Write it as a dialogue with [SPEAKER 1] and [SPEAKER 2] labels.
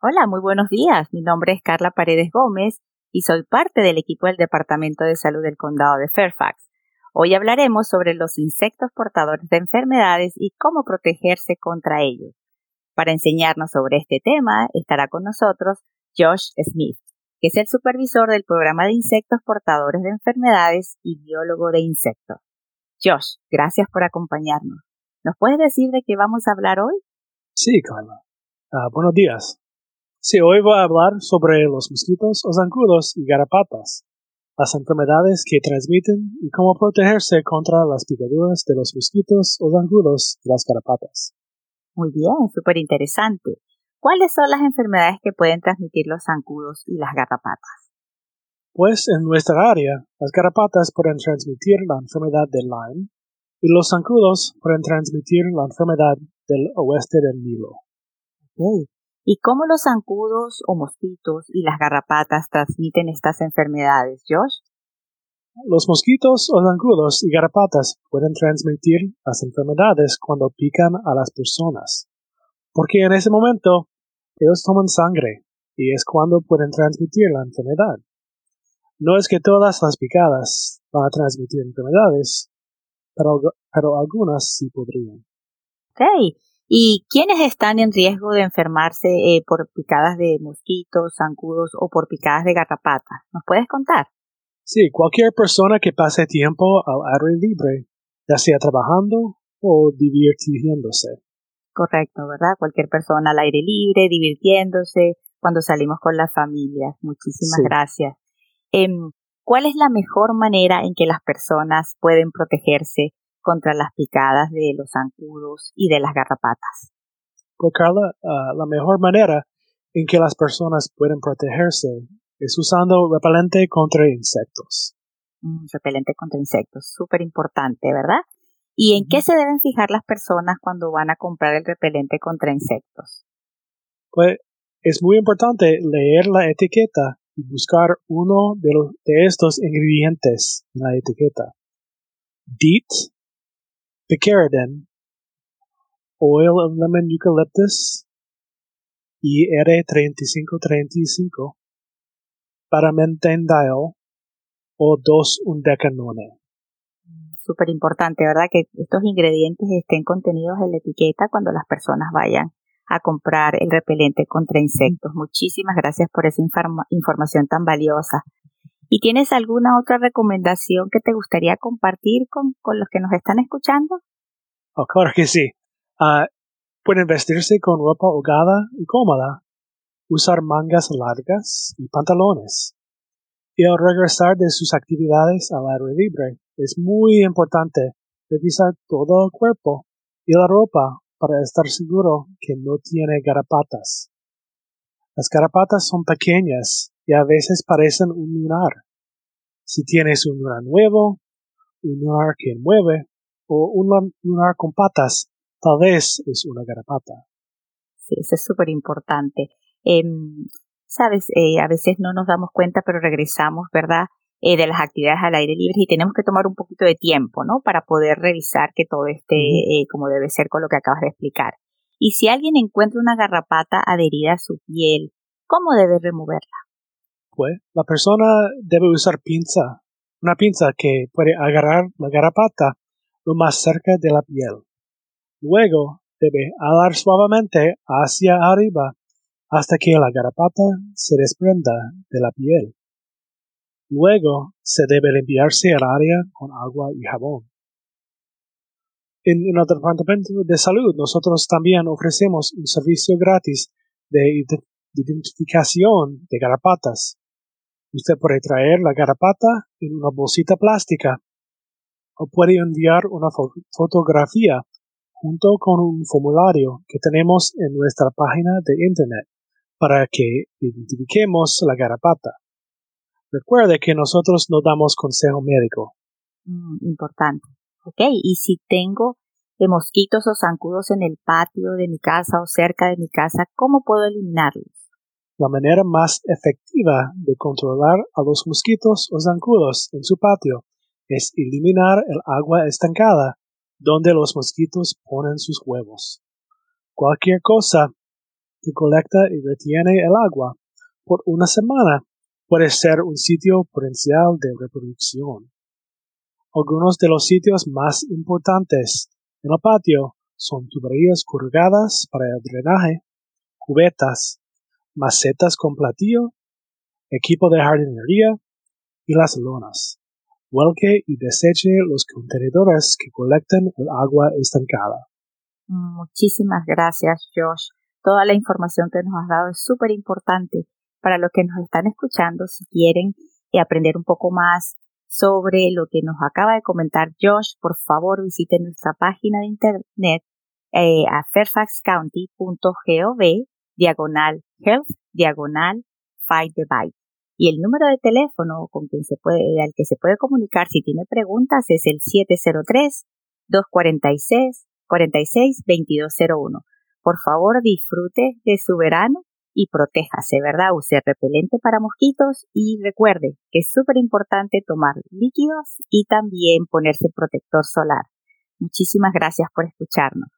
[SPEAKER 1] Hola, muy buenos días. Mi nombre es Carla Paredes Gómez y soy parte del equipo del Departamento de Salud del Condado de Fairfax. Hoy hablaremos sobre los insectos portadores de enfermedades y cómo protegerse contra ellos. Para enseñarnos sobre este tema estará con nosotros Josh Smith, que es el supervisor del programa de insectos portadores de enfermedades y biólogo de insectos. Josh, gracias por acompañarnos. ¿Nos puedes decir de qué vamos a hablar hoy?
[SPEAKER 2] Sí, Carla. Ah, buenos días. Voy a hablar sobre los mosquitos o zancudos y garrapatas, las enfermedades que transmiten y cómo protegerse contra las picaduras de los mosquitos o zancudos y las garrapatas.
[SPEAKER 1] Muy bien, súper interesante. ¿Cuáles son las enfermedades que pueden transmitir los zancudos y las garrapatas?
[SPEAKER 2] Pues en nuestra área, las garrapatas pueden transmitir la enfermedad de Lyme y los zancudos pueden transmitir la enfermedad del oeste del Nilo.
[SPEAKER 1] ¿Y cómo los zancudos o mosquitos y las garrapatas transmiten estas enfermedades, Josh?
[SPEAKER 2] Los mosquitos o zancudos y garrapatas pueden transmitir las enfermedades cuando pican a las personas, porque en ese momento ellos toman sangre y es cuando pueden transmitir la enfermedad. No es que todas las picadas van a transmitir enfermedades, pero, pero algunas sí podrían.
[SPEAKER 1] Ok. ¿Y quiénes están en riesgo de enfermarse eh, por picadas de mosquitos, zancudos o por picadas de garrapatas? ¿Nos puedes contar?
[SPEAKER 2] Sí, cualquier persona que pase tiempo al aire libre, ya sea trabajando o divirtiéndose.
[SPEAKER 1] Correcto, ¿verdad? Cualquier persona al aire libre, divirtiéndose, cuando salimos con la familia. Muchísimas gracias. Em, ¿Cuál es la mejor manera en que las personas pueden protegerse contra las picadas de los zancudos y de las garrapatas?
[SPEAKER 2] Pues Carla, ah, la mejor manera en que las personas pueden protegerse es usando repelente contra insectos.
[SPEAKER 1] Mm, repelente contra insectos, súper importante, ¿verdad? ¿Y en qué se deben fijar las personas cuando van a comprar el repelente contra insectos?
[SPEAKER 2] Pues es muy importante leer la etiqueta y buscar uno de, los, de estos ingredientes en la etiqueta. DEET, picaridin, oil of lemon eucalyptus, IR3535, paramenthendiol o 2 undecanone.
[SPEAKER 1] Súper importante, ¿verdad? Que estos ingredientes estén contenidos en la etiqueta cuando las personas vayan a comprar el repelente contra insectos. Muchísimas gracias por esa información tan valiosa. ¿Y tienes alguna otra recomendación que te gustaría compartir con, los que nos están escuchando?
[SPEAKER 2] Oh, claro que sí. Uh, pueden vestirse con ropa holgada y cómoda, usar mangas largas y pantalones. Y al regresar de sus actividades al aire libre, es muy importante revisar todo el cuerpo y la ropa para estar seguro que no tiene garapatas. Las garapatas son pequeñas y a veces parecen un lunar. Si tienes un lunar nuevo, un lunar que mueve o un lunar con patas, tal vez es una garapata.
[SPEAKER 1] Sí, eso es súper importante. Em, Sabes, eh, a veces no nos damos cuenta, pero regresamos, ¿verdad? Eh, de las actividades al aire libre y tenemos que tomar un poquito de tiempo, ¿no? Para poder revisar que todo esté eh, como debe ser con lo que acabas de explicar. Y si alguien encuentra una garrapata adherida a su piel, ¿cómo debe removerla?
[SPEAKER 2] La persona debe usar pinza, una pinza que puede agarrar la garrapata lo más cerca de la piel. Luego debe alar suavemente hacia arriba hasta que la garrapata se desprenda de la piel. Luego se debe limpiarse el área con agua y jabón. En, el Departamento de Salud nosotros también ofrecemos un servicio gratis de identificación de garrapatas. Usted puede traer la garrapata en una bolsita plástica o puede enviar una fotografía junto con un formulario que tenemos en nuestra página de internet para que identifiquemos la garrapata. Recuerde que nosotros no damos consejo médico.
[SPEAKER 1] Mm, importante. Ok, y si tengo mosquitos o zancudos en el patio de mi casa o cerca de mi casa, ¿cómo puedo eliminarlos?
[SPEAKER 2] La manera más efectiva de controlar a los mosquitos o zancudos en su patio es eliminar el agua estancada donde los mosquitos ponen sus huevos. Cualquier cosa que colecta y retiene el agua por una semana puede ser un sitio potencial de reproducción. Algunos de los sitios más importantes en el patio son tuberías corrugadas para el drenaje, cubetas, macetas con platillo, equipo de jardinería y las lonas. Vuelque y deseche los contenedores que colectan el agua estancada.
[SPEAKER 1] Muchísimas gracias, Josh. Toda la información que nos has dado es súper importante para los que nos están escuchando. Si quieren aprender un poco más sobre lo que nos acaba de comentar Josh, por favor visiten nuestra página de internet eh, a fairfaxcounty.gov diagonal health diagonal fight the bite. Y el número de teléfono con quien se puede, al que se puede comunicar si tiene preguntas es el 703-246-462201. Por favor, disfrute de su verano y protéjase, ¿verdad? Use repelente para mosquitos y recuerde que es súper importante tomar líquidos y también ponerse protector solar. Muchísimas gracias por escucharnos.